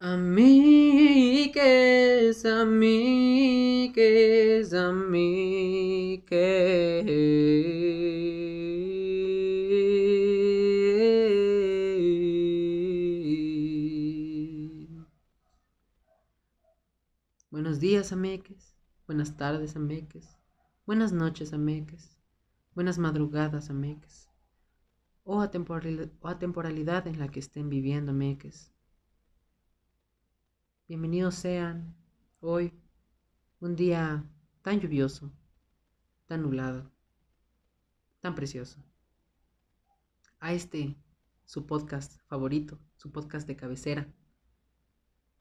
Amigues, amigues, amigues. Buenos días, amigues. Buenas tardes, amigues. Buenas noches, amigues. Buenas madrugadas, amigues. O a, o temporalidad en la que estén viviendo, amigues. Bienvenidos sean hoy, un día tan lluvioso, tan nublado, tan precioso, a este, su podcast favorito, su podcast de cabecera,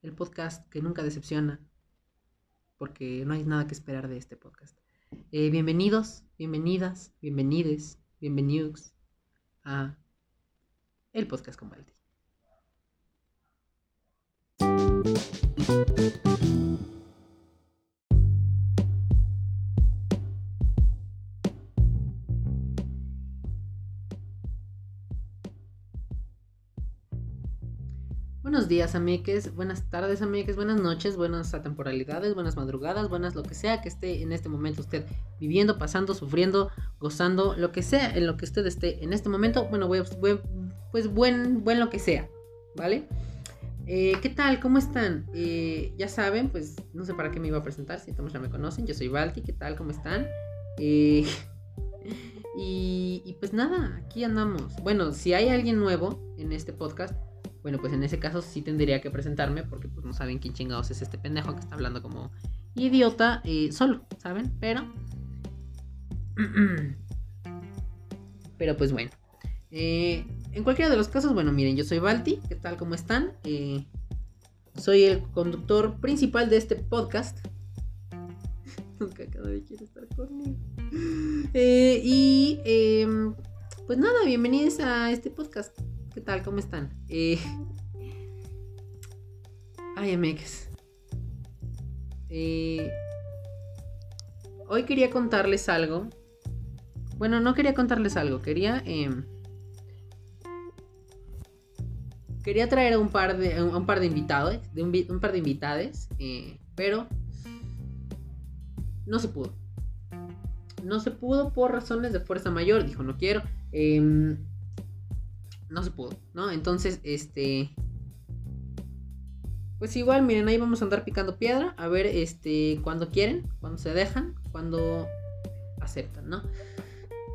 el podcast que nunca decepciona, porque no hay nada que esperar de este podcast. Eh, bienvenidos, bienvenidas, bienvenides, bienvenidos a el podcast con Valdi. Buenos días, amigues. Buenas tardes, amigues. Buenas noches, buenas atemporalidades, buenas madrugadas, buenas lo que sea que esté en este momento usted viviendo, pasando, sufriendo, gozando, lo que sea en lo que usted esté en este momento. Bueno, pues buen, buen lo que sea, ¿vale? Eh, ¿Qué tal? ¿Cómo están? Eh, ya saben, pues no sé para qué me iba a presentar, si todos ya me conocen, yo soy Balti, ¿qué tal? ¿Cómo están? Eh, y, pues nada, aquí andamos. Bueno, si hay alguien nuevo en este podcast, bueno, pues en ese caso sí tendría que presentarme porque pues no saben quién chingados es este pendejo que está hablando como idiota solo, ¿saben? Pero... Pero pues bueno. Eh, en cualquiera de los casos, bueno, miren, yo soy Balti, ¿qué tal? ¿Cómo están? Eh, soy el conductor principal de este podcast. Nunca cada vez quiere estar conmigo. Eh, y em, pues nada, bienvenidos a este podcast. ¿Qué tal? ¿Cómo están? Eh, ay, amigos. Eh, hoy quería contarles algo. Bueno, no quería contarles algo, quería... quería traer a un par de, un par de invitados, de un, par de invitades, eh, pero no se pudo. No se pudo por razones de fuerza mayor, dijo, no quiero. Em, no se pudo, ¿no? Entonces, este... Pues igual, miren, ahí vamos a andar picando piedra, a ver, este, cuando quieren, cuando se dejan, cuando aceptan, ¿no?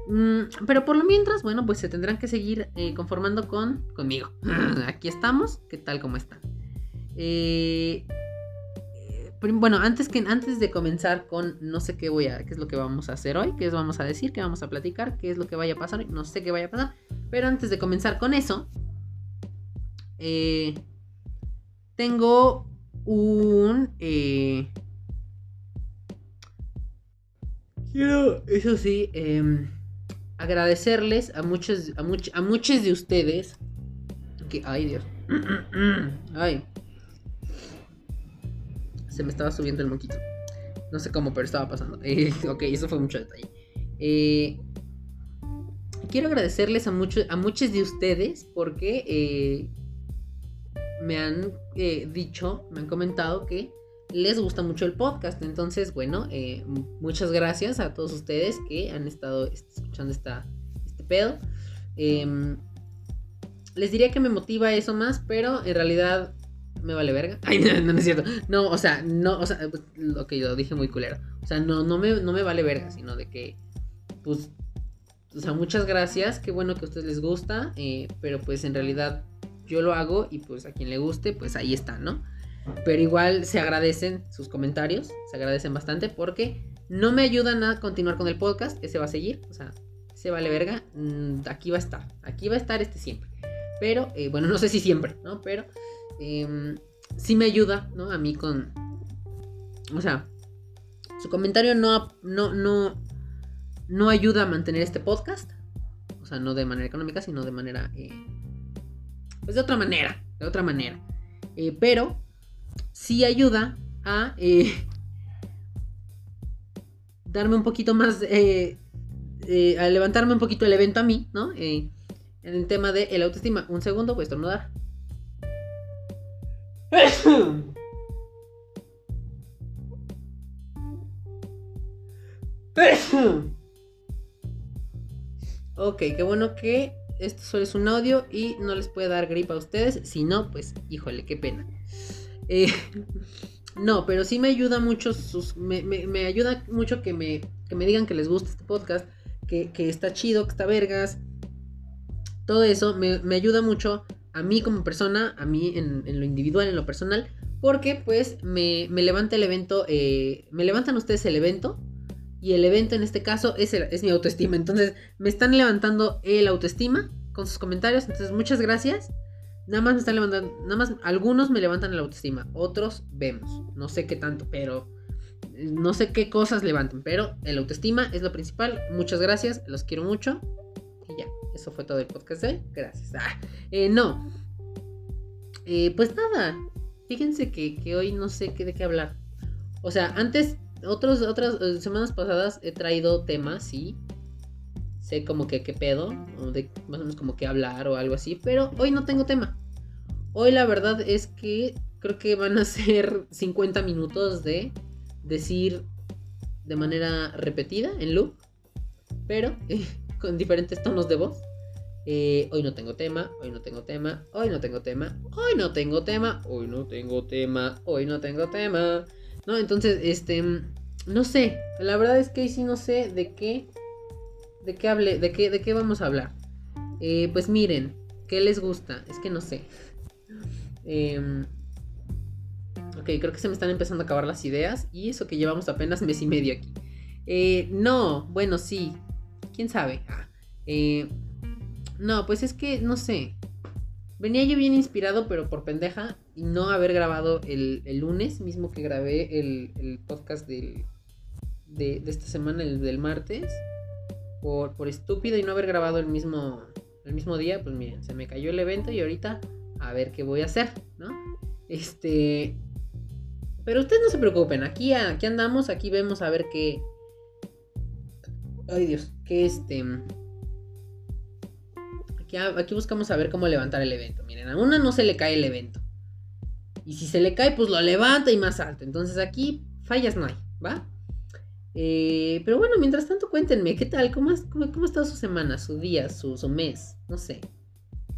Mm, pero por lo mientras, bueno, pues se tendrán que seguir eh, conformando con conmigo. Aquí estamos, ¿qué tal como están? Eh, eh, bueno, antes que antes de comenzar con no sé qué voy a qué es lo que vamos a hacer hoy, qué es vamos a decir, qué vamos a platicar, qué es lo que vaya a pasar, no sé qué vaya a pasar, pero antes de comenzar con eso, tengo un quiero, eso sí, eh, agradecerles a muchos, a, a muchos de ustedes. Que, ay, Dios. ay. Se me estaba subiendo el moquito. No sé cómo, pero estaba pasando. ok, eso fue mucho detalle. Eh, quiero agradecerles a, muchos a muchos de ustedes porque eh, me han eh, dicho, me han comentado que les gusta mucho el podcast. Entonces, bueno, eh, muchas gracias a todos ustedes que han estado escuchando esta, este pedo. Em, les diría que me motiva eso más, pero en realidad me vale verga. Ay, no, no, es cierto. No, o sea, no, o sea, lo que yo dije muy culero. O sea, no, no, me, no me vale verga, sino de que, pues, o sea, muchas gracias. Qué bueno que a ustedes les gusta, eh, pero pues en realidad yo lo hago y pues a quien le guste, pues ahí está, ¿no? Pero igual se agradecen sus comentarios, se agradecen bastante porque no me ayudan a continuar con el podcast, ese va a seguir, o sea, se vale verga, mm, aquí va a estar, aquí va a estar este siempre. Pero, eh, bueno, no sé si siempre, ¿no? Pero eh, sí me ayuda, ¿no? A mí con... O sea, su comentario no, no, no, no ayuda a mantener este podcast. O sea, no de manera económica, sino de manera... Eh, pues de otra manera, de otra manera. Eh, pero sí ayuda a eh, darme un poquito más, eh, eh, a levantarme un poquito el evento a mí, ¿no? en el tema de el autoestima. Un segundo, voy a estornudar. ok, qué bueno que esto solo es un audio y no les puede dar gripa a ustedes. Si no, pues, híjole, qué pena. Eh, no, pero sí me ayuda mucho sus. Me, ayuda mucho que me, que me digan que les gusta este podcast. Que, está chido, que está vergas. Todo eso me, ayuda mucho a mí como persona, a mí en, lo individual, en lo personal. Porque pues me, levanta el evento. Eh, me levantan ustedes el evento. Y el evento en este caso es, es mi autoestima. Entonces me están levantando el autoestima con sus comentarios. Entonces muchas gracias. Nada más me están levantando, nada más algunos me levantan la autoestima, otros vemos, no sé qué tanto, pero no sé qué cosas levantan, pero el autoestima es lo principal. Muchas gracias, los quiero mucho. Y ya, eso fue todo el podcast de hoy. Gracias. Ah, eh, no. Eh, pues nada, fíjense que, hoy no sé qué, de qué hablar. O sea, antes, otros, otras eh, semanas pasadas he traído temas, sí, sé como que qué pedo, o de más o menos como que hablar o algo así, pero hoy no tengo tema. Hoy la verdad es que creo que van a ser 50 minutos de decir de manera repetida, en loop, pero con diferentes tonos de voz. Eh, hoy no tengo tema, hoy no tengo tema, hoy no tengo tema, hoy no tengo tema, hoy no tengo tema, hoy no tengo tema. No, entonces, este, no sé, la verdad es que hoy sí no sé de qué ¿De qué hable? ¿De qué, de qué vamos a hablar? Eh, pues miren, ¿qué les gusta? Es que no sé. Em, ok, creo que se me están empezando a acabar las ideas. Y eso que llevamos apenas mes y medio aquí. Eh, no, bueno, sí. ¿Quién sabe? Ah, eh, no, pues es que no sé. Venía yo bien inspirado, pero por pendeja. Y no haber grabado el, lunes, mismo que grabé el, podcast de, de, esta semana, el del martes por, estúpido y no haber grabado el mismo, el mismo día, pues miren, se me cayó el evento y ahorita a ver qué voy a hacer, ¿no? Este... Pero ustedes no se preocupen, aquí, aquí andamos, aquí vemos a ver qué... Ay Dios, que este... Aquí, aquí buscamos a ver cómo levantar el evento. Miren, a una no se le cae el evento. Y si se le cae, pues lo levanta y más alto. Entonces aquí fallas no hay, ¿va? Eh, pero bueno, mientras tanto, cuéntenme, ¿qué tal? ¿Cómo, cómo, ha estado su semana, su día, su, mes? No sé.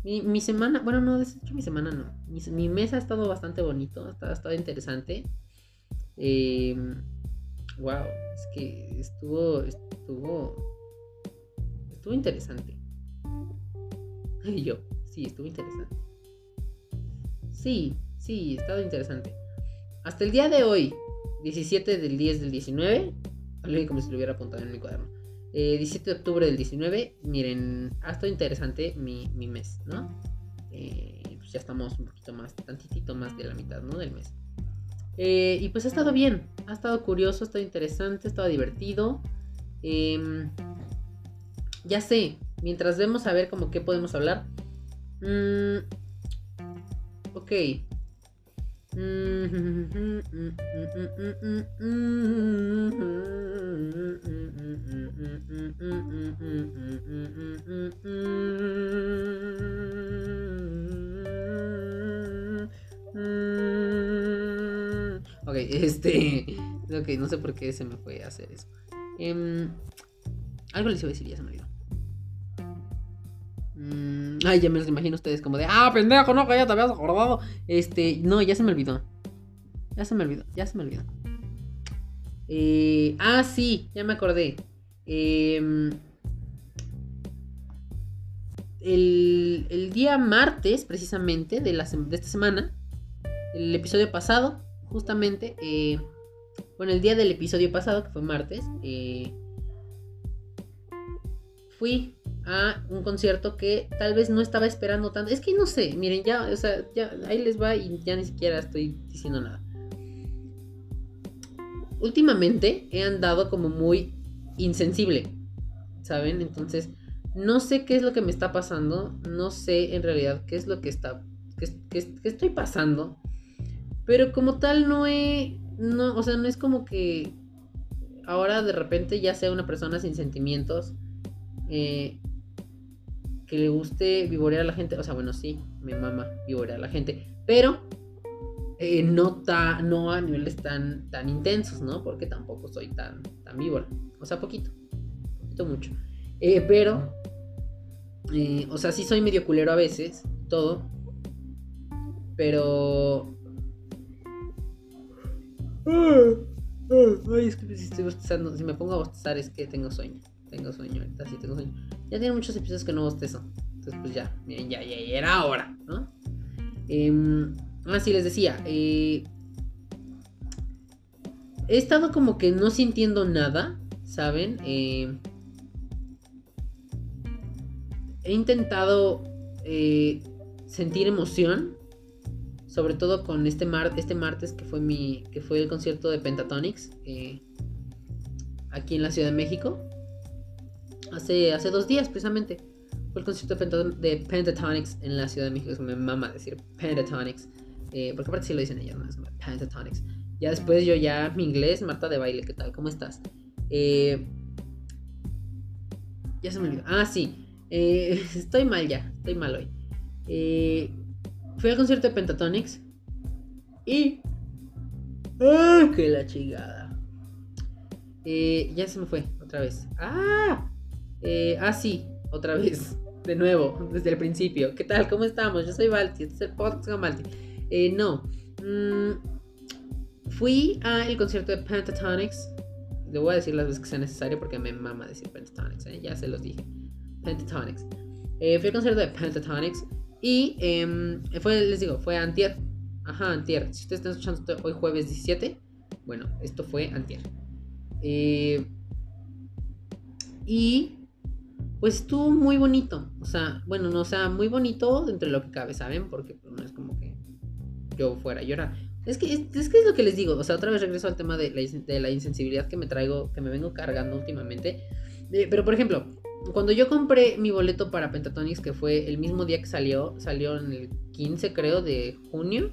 Mi, semana, bueno, no, de hecho mi semana no. Mi, mes ha estado bastante bonito, ha estado, interesante. Eh, wow, es que estuvo, estuvo, estuvo interesante. Y yo, sí, estuvo interesante. Sí, sí, ha estado interesante. Hasta el día de hoy, 17 del 10 del 19, como si lo hubiera apuntado en mi cuaderno. 17 eh, de octubre del 19, miren, ha estado interesante mi, mes, ¿no? Eh, pues ya estamos un poquito más, tantitito más de la mitad, ¿no? Del mes. Eh, y pues ha estado bien, ha estado curioso, ha estado interesante, ha estado divertido. Em, ya sé, mientras vemos a ver como qué podemos hablar. Mm, ok, Ok, este. Ok, no sé por qué se me fue a hacer eso. Eh, algo les iba a decir, ya se me olvidó. Mm, ay, ya me los imagino ustedes como de, ah, pendejo, no, que ya te habías acordado. Este, no, ya se me olvidó. Ya se me olvidó, ya se me olvidó. Eh, ah, sí, ya me acordé. Em, el, día martes, precisamente, de, la, de esta semana, el episodio pasado, justamente, eh, bueno, el día del episodio pasado, que fue martes, eh, fui a un concierto que tal vez no estaba esperando tanto. Es que no sé, miren, ya, o sea, ahí les va y ya ni siquiera estoy diciendo nada. Últimamente he andado como muy insensible, ¿saben? Entonces, no sé qué es lo que me está pasando, no sé en realidad qué es lo que está, qué, estoy pasando, pero como tal no he, no, o sea, no es como que ahora de repente ya sea una persona sin sentimientos. Eh, le guste vivorear a la gente. O sea, bueno, sí, me mama vivorear a la gente. Pero Eh, no, no a niveles tan, tan intensos, ¿no? Porque tampoco soy tan, tan víbora. O sea, poquito. Poquito mucho. Eh, pero, eh, o sea, sí soy medio culero a veces, todo. Pero... Ay, es que si estoy bostezando, si me pongo a bostezar es que tengo sueño. Tengo sueño, ahorita sí tengo sueño. Ya tiene muchos episodios que no bostezo. Entonces, pues ya, miren, ya, ya, ya era hora, ¿no? Eh, Ah, les decía. Eh, he estado como que no sintiendo nada, ¿saben? Eh, he intentado eh, sentir emoción. Sobre todo con este, mar este martes que fue mi. que fue el concierto de Pentatonics. aquí en la Ciudad de México. Hace, hace dos días precisamente. Fue el concierto de, Pentatonics en la Ciudad de México. Es me mama decir Pentatonics. Eh, porque aparte sí lo dicen ellos, ¿no? Pentatonics. Ya después yo ya, mi inglés, Marta de baile, ¿qué tal? ¿Cómo estás? Eh, ya se me olvidó. Ah, sí. Eh, estoy mal ya, estoy mal hoy. fui al concierto de Pentatonics y... ¡Ah! ¡Qué la chingada! ya se me fue, otra vez. ¡Ah! Ah, sí, otra vez. De nuevo, desde el principio. ¿Qué tal? ¿Cómo estamos? Yo soy Balti. Este es el podcast con Balti. Eh, no. Mm, fui al concierto de Pentatonics. Le voy a decir las veces que sea necesario porque me mama decir Pentatonics. ¿eh? Ya se los dije. Pentatonics. Eh, fui al concierto de Pentatonics. Y em, fue, les digo, fue antier. Ajá, antier. Si ustedes están escuchando hoy jueves 17, bueno, esto fue antier. y pues estuvo muy bonito. O sea, bueno, no, o sea, muy bonito dentro de lo que cabe, ¿saben? Porque pues, no es como que yo fuera a llorar. Es que, es, que es lo que les digo, o sea, otra vez regreso al tema de la, insensibilidad que me traigo, que me vengo cargando últimamente. pero por ejemplo, cuando yo compré mi boleto para Pentatonix, que fue el mismo día que salió, salió en el 15 creo de junio.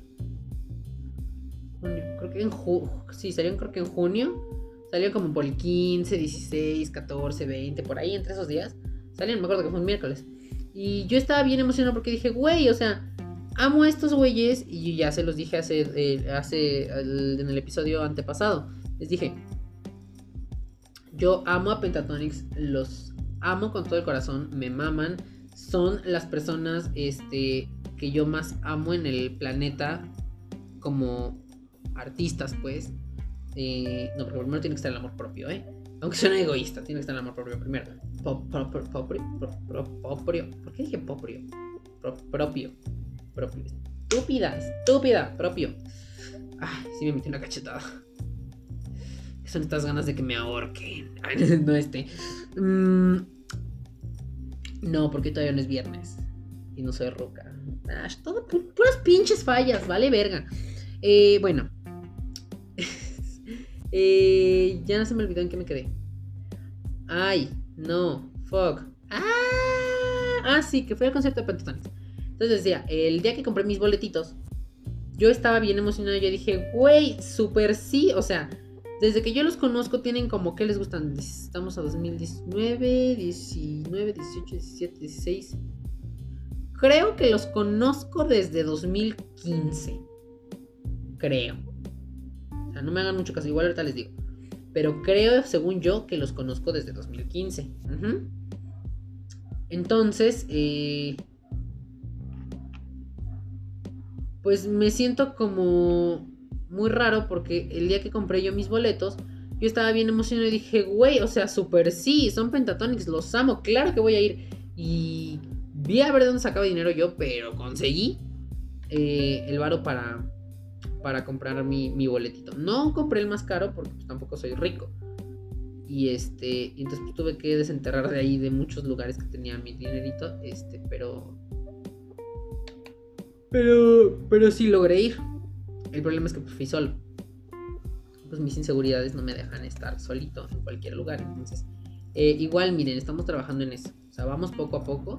creo que en junio, sí, salió creo que en junio. Salió como por el 15, 16, 14, 20, por ahí entre esos días. Salieron, me acuerdo que fue un miércoles. Y yo estaba bien emocionado porque dije, güey, o sea, amo a estos güeyes y ya se los dije hace, eh, hace en el episodio antepasado. Les dije, yo amo a Pentatonics, los amo con todo el corazón, me maman, son las personas este, que yo más amo en el planeta como artistas, pues. Eh, no, pero primero tiene que estar el amor propio, ¿eh? Aunque suena egoísta, tiene que estar el amor propio primero. ¿Por qué dije poprio? propio propio. Estúpida, estúpida, propio. Ay, sí me metí una cachetada. Son estas ganas de que me ahorquen. no este. Mm, no, porque todavía no es viernes. Y no soy roca. todo puras pinches fallas, vale verga. Eh, bueno. Eh, ya no se me olvidó en qué me quedé. Ay, no, fuck. Ah, ah sí, que fue al concierto de Pentatonics. Entonces decía, el día que compré mis boletitos, yo estaba bien emocionado. Yo dije, güey, súper sí. O sea, desde que yo los conozco, tienen como que les gustan. Estamos a 2019, 19, 18, 17, 16. Creo que los conozco desde 2015. Creo. Sea, no me hagan mucho caso. Igual ahorita les digo. Pero creo, según yo, que los conozco desde 2015. Entonces, eh, pues me siento como muy raro porque el día que compré yo mis boletos, yo estaba bien emocionado y dije, güey, o sea, super sí, son Pentatonics, los amo, claro que voy a ir. Y vi a ver de dónde sacaba dinero yo, pero conseguí eh, el varo para, para comprar mi, mi, boletito. No compré el más caro porque pues, tampoco soy rico. Y este, entonces pues, tuve que desenterrar de ahí de muchos lugares que tenía mi dinerito, este, pero pero, pero sí logré ir. El problema es que pues, fui solo. Pues mis inseguridades no me dejan estar solito en cualquier lugar. Entonces, eh, igual, miren, estamos trabajando en eso. O sea, vamos poco a poco.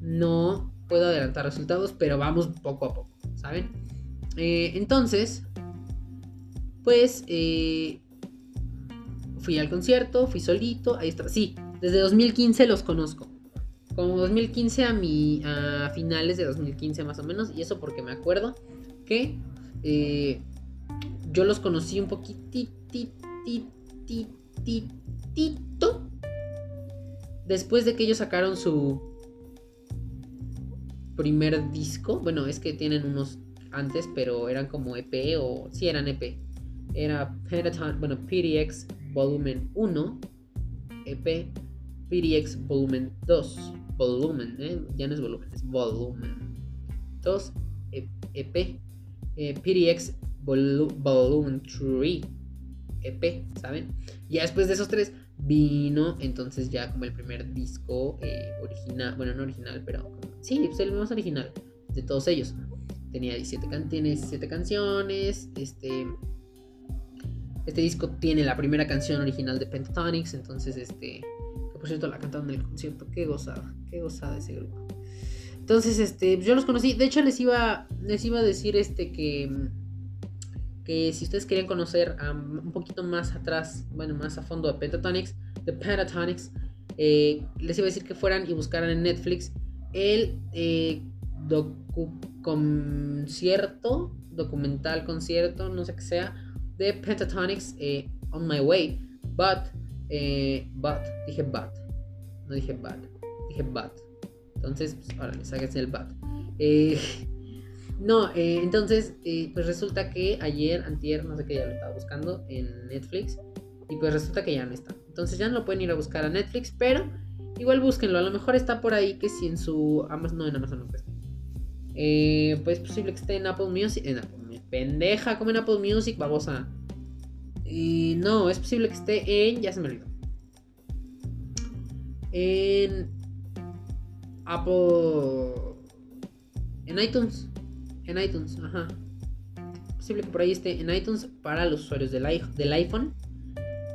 No puedo adelantar resultados, pero vamos poco a poco, ¿saben? Eh, entonces, pues, eh, fui al concierto, fui solito, ahí está. Sí, desde 2015 los conozco como 2015 a mi a finales de 2015 más o menos y eso porque me acuerdo que Eh, yo los conocí un poquitito después de que ellos sacaron su primer disco. Bueno, es que tienen unos antes, pero eran como EP o sí eran EP. Era Pentaton, bueno, PDX Volumen 1, EP, PDX Volumen 2, volumen, ¿eh? ya no es volumen, es volumen 2, EP, eh, PDX Volumen 3, EP, ¿saben? Ya después de esos tres vino entonces ya como el primer disco eh, original, bueno, no original, pero sí, pues el más original de todos ellos. Tenía 17, tiene 17 canciones, este... Este disco tiene la primera canción original de Pentatonics, entonces este... Que por cierto la cantaron en el concierto, qué gozada, qué gozada ese grupo. Entonces, este, yo los conocí, de hecho les iba, les iba a decir este que que si ustedes querían conocer un poquito más atrás, bueno, más a fondo de Pentatonics, de Pentatonics, eh, les iba a decir que fueran y buscaran en Netflix el eh, concierto, documental concierto, no sé qué sea, de Pentatonics eh, On My Way, but, but, dije but, no dije bad, dije but. Entonces, pues, les hagas el but. No, eh, entonces, eh, pues resulta que ayer, antier, no sé qué, ya lo estaba buscando en Netflix. Y pues resulta que ya no está. Entonces ya no lo pueden ir a buscar a Netflix, pero igual búsquenlo. A lo mejor está por ahí que si en su Amazon, no en Amazon no pues. Eh, pues es posible que esté en Apple Music. En. Pendeja, como en Apple Music, babosa. Y no, es posible que esté en. Ya se me olvidó. En Apple. En iTunes. En iTunes, ajá. Posible que por ahí esté en iTunes para los usuarios del, iPhone.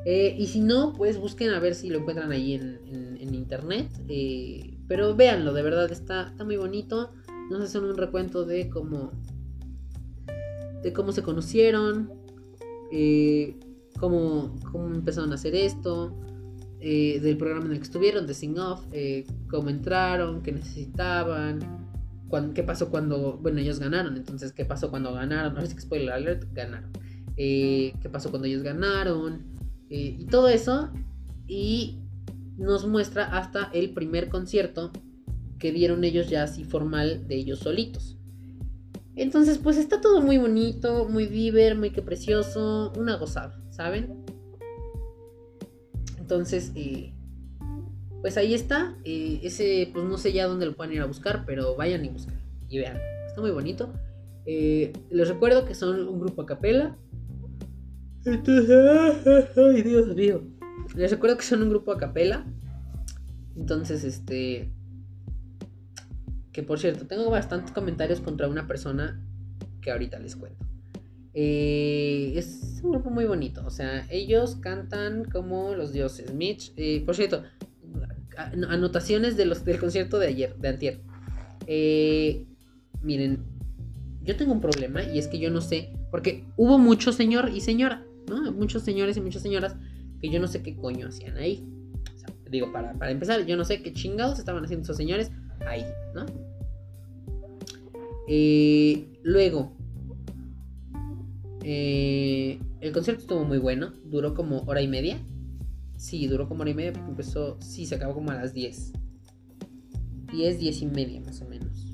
Eh, y si no, pues busquen a ver si lo encuentran ahí en, internet. Eh, pero véanlo, de verdad, está muy bonito. Nos hacen un recuento de cómo. de cómo se conocieron. Eh, cómo, cómo empezaron a hacer esto. del programa en el que estuvieron, de Sing Off, cómo entraron, qué necesitaban, qué pasó cuando, bueno, ellos ganaron, entonces, qué pasó cuando ganaron, no sé que spoiler alert, ganaron. Eh, qué pasó cuando ellos ganaron, eh, y todo eso, y nos muestra hasta el primer concierto que dieron ellos ya así formal de ellos solitos. Entonces, pues está todo muy bonito, muy viver, muy que precioso, una gozada, ¿saben? Entonces, eh, pues ahí está. Eh, ese, pues no sé ya dónde lo pueden ir a buscar, pero vayan y busquen. Y vean, está muy bonito. Eh, les recuerdo que son un grupo a capela. ay, Dios mío. Les recuerdo que son un grupo a capela. Entonces, este. Que por cierto, tengo bastantes comentarios contra una persona que ahorita les cuento. Eh, es un grupo muy bonito. O sea, ellos cantan como los dioses. Mitch, por cierto, anotaciones de los, del concierto de ayer, de antier. Eh, miren, yo tengo un problema y es que yo no sé, porque hubo mucho señor y señora, ¿no? Muchos señores y muchas señoras que yo no sé qué coño hacían ahí. digo, para, empezar, yo no sé qué chingados estaban haciendo esos señores ahí, ¿no? Eh, luego, eh, el concierto estuvo muy bueno, duró como hora y media. Sí, duró como hora y media porque empezó. Sí, se acabó como a las 10. 10, 10 y media más o menos.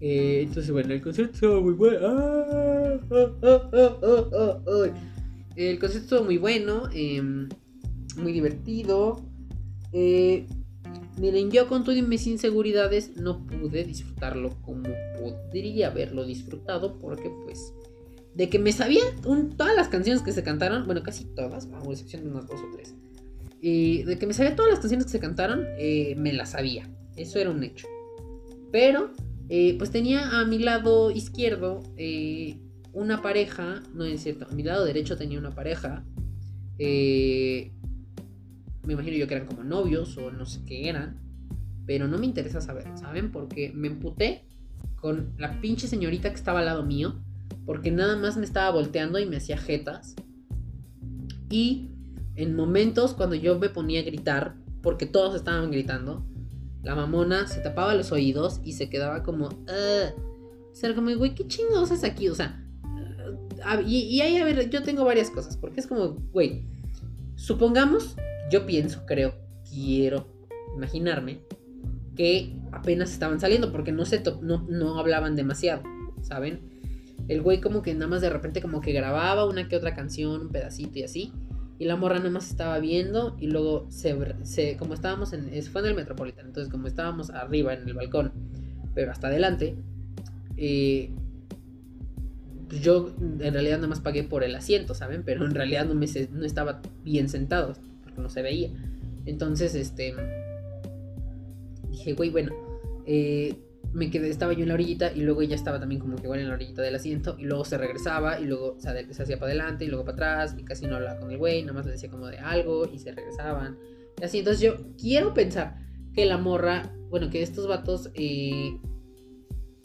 Eh, entonces, bueno, el concierto estuvo muy bueno. Ah, ah, ah, el concierto estuvo muy bueno. Em, muy divertido. Eh, miren, yo con todo mis inseguridades no pude disfrutarlo como podría haberlo disfrutado. Porque, pues, de que me sabía todas las canciones que se cantaron, bueno, casi todas, a excepción de unas dos o tres de que me sabía todas las canciones que se cantaron, eh, me las sabía. Eso era un hecho. Pero, eh, pues tenía a mi lado izquierdo eh, una pareja. No es cierto, a mi lado derecho tenía una pareja. Me imagino yo que eran como novios o no sé qué eran. Pero no me interesa saber, ¿saben? Porque me emputé con la pinche señorita que estaba al lado mío. Porque nada más me estaba volteando y me hacía jetas. Y en momentos cuando yo me ponía a gritar, porque todos estaban gritando, la mamona se tapaba los oídos y se quedaba como, uh, como, güey, ¿qué chingados es aquí? O sea, y, ahí, a ver, yo tengo varias cosas, porque es como, güey, supongamos, yo pienso, creo, quiero imaginarme que apenas estaban saliendo, porque no, se no, no hablaban demasiado, ¿saben? El güey como que nada más de repente como que grababa una que otra canción, un pedacito y así. Y la morra nada más estaba viendo y luego se, como estábamos en, fue en el Metropolitan, entonces como estábamos arriba en el balcón, pero hasta adelante, eh, pues yo en realidad nada más pagué por el asiento, ¿saben? Pero en realidad no, me, no estaba bien sentado, porque no se veía. Entonces, este, dije, güey, bueno, eh, me quedé, estaba yo en la orillita y luego ella estaba también como que igual en la orillita del asiento y luego se regresaba y luego se, hacía para adelante y luego para atrás y casi no hablaba con el güey, nada más le decía como de algo y se regresaban. Y así, entonces yo quiero pensar que la morra, bueno, que estos vatos eh,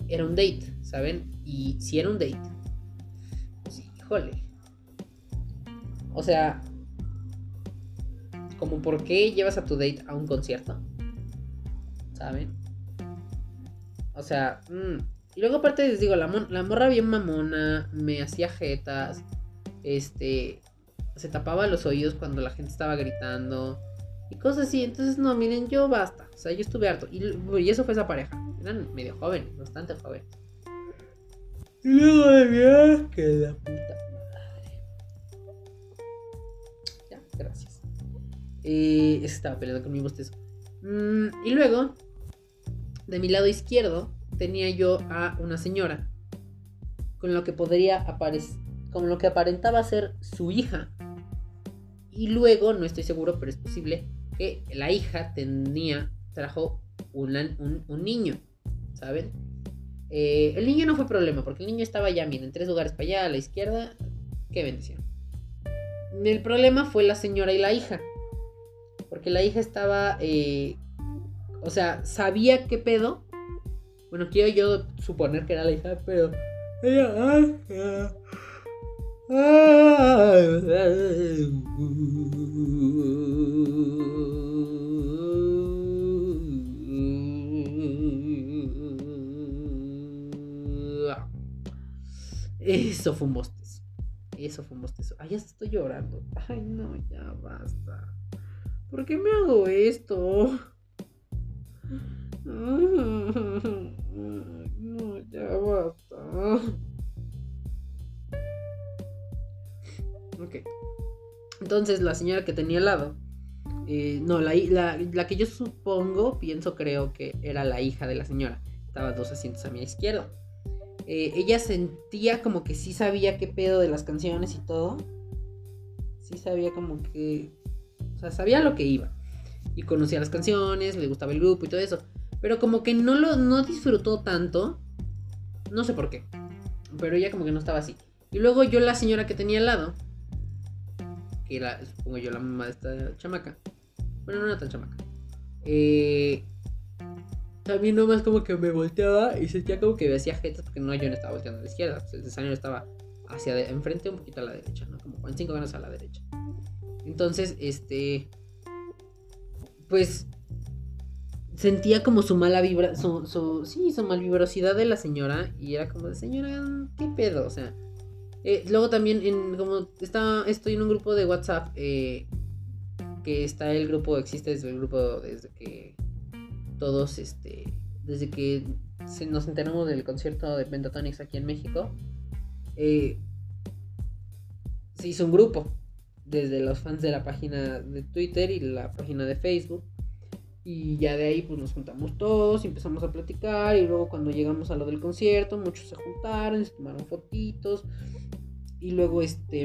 era un date, ¿saben? Y si era un date, híjole. O sea, como por qué llevas a tu date a un concierto, ¿saben? O sea, mm. y luego aparte les digo, la, la morra bien mamona, me hacía jetas, este, se tapaba los oídos cuando la gente estaba gritando y cosas así. Entonces, no, miren, yo basta. O sea, yo estuve harto. Y, y eso fue esa pareja. Eran medio jóvenes, bastante jóvenes. Y luego de que la puta madre. Ya, gracias. Eh, estaba peleando con mi bostezo. Mm, y luego, de mi lado izquierdo, tenía yo a una señora. Con lo que podría aparecer. Con lo que aparentaba ser su hija. Y luego, no estoy seguro, pero es posible que la hija tenía. Trajo un, un niño. ¿Saben? Eh, el niño no fue problema, porque el niño estaba ya, miren, en tres lugares para allá, a la izquierda. Qué bendición. El problema fue la señora y la hija. Porque la hija estaba. Eh, o sea, sabía qué pedo. Bueno, quiero yo suponer que era la hija, pero. Eso fue un bostezo. Eso fue un bostezo. Ay, ya estoy llorando. Ay, no, ya basta. ¿Por qué me hago esto? no, ya basta. Ok. Entonces, la señora que tenía al lado. Eh, no, la, la, la, que yo supongo, pienso, creo que era la hija de la señora. Estaba dos asientos a mi izquierda. Eh, ella sentía como que sí sabía qué pedo de las canciones y todo. Sí sabía como que... O sea, sabía lo que iba. Y conocía las canciones, le gustaba el grupo y todo eso. Pero como que no lo no disfrutó tanto. No sé por qué. Pero ella como que no estaba así. Y luego yo la señora que tenía al lado. Que era, supongo yo, la mamá de esta chamaca. Bueno, no era tan chamaca. Eh, también nomás como que me volteaba y sentía como que me hacía jetas porque no yo no estaba volteando a la izquierda. El señor estaba hacia enfrente un poquito a la derecha, ¿no? Como con cinco grados a la derecha. Entonces, este. Pues. Sentía como su mala vibra. Su, su, sí, su malvibrosidad de la señora. Y era como de señora, ¿qué pedo? O sea. Eh, luego también, en, como está, estoy en un grupo de WhatsApp. Eh, que está el grupo, existe desde el grupo desde que todos, este, desde que nos enteramos del concierto de Pentatonix aquí en México, eh, se hizo un grupo desde los fans de la página de Twitter y la página de Facebook. Y ya de ahí pues nos juntamos todos y empezamos a platicar. Y luego cuando llegamos a lo del concierto, muchos se juntaron, se tomaron fotitos. Y luego este...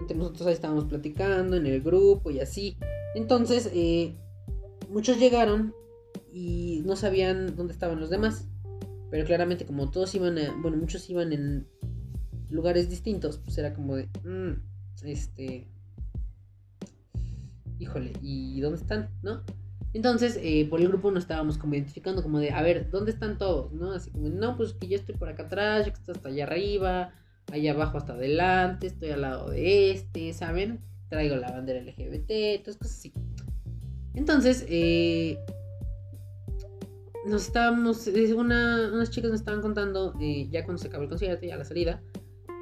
Entre nosotros ahí estábamos platicando en el grupo y así. Entonces, eh, muchos llegaron y no sabían dónde estaban los demás. Pero claramente como todos iban a, bueno, muchos iban en lugares distintos, pues era como de, mm, este, híjole, ¿y dónde están? ¿No? Entonces, eh, por el grupo nos estábamos como identificando como de, a ver, ¿dónde están todos? ¿No? Así como, no, pues que yo estoy por acá atrás, yo que estoy hasta allá arriba, allá abajo hasta adelante, estoy al lado de este, ¿saben? Traigo la bandera LGBT, entonces cosas así. Entonces, eh, nos estábamos, una, unas chicas nos estaban contando, eh, ya cuando se acabó el concierto, ya la salida,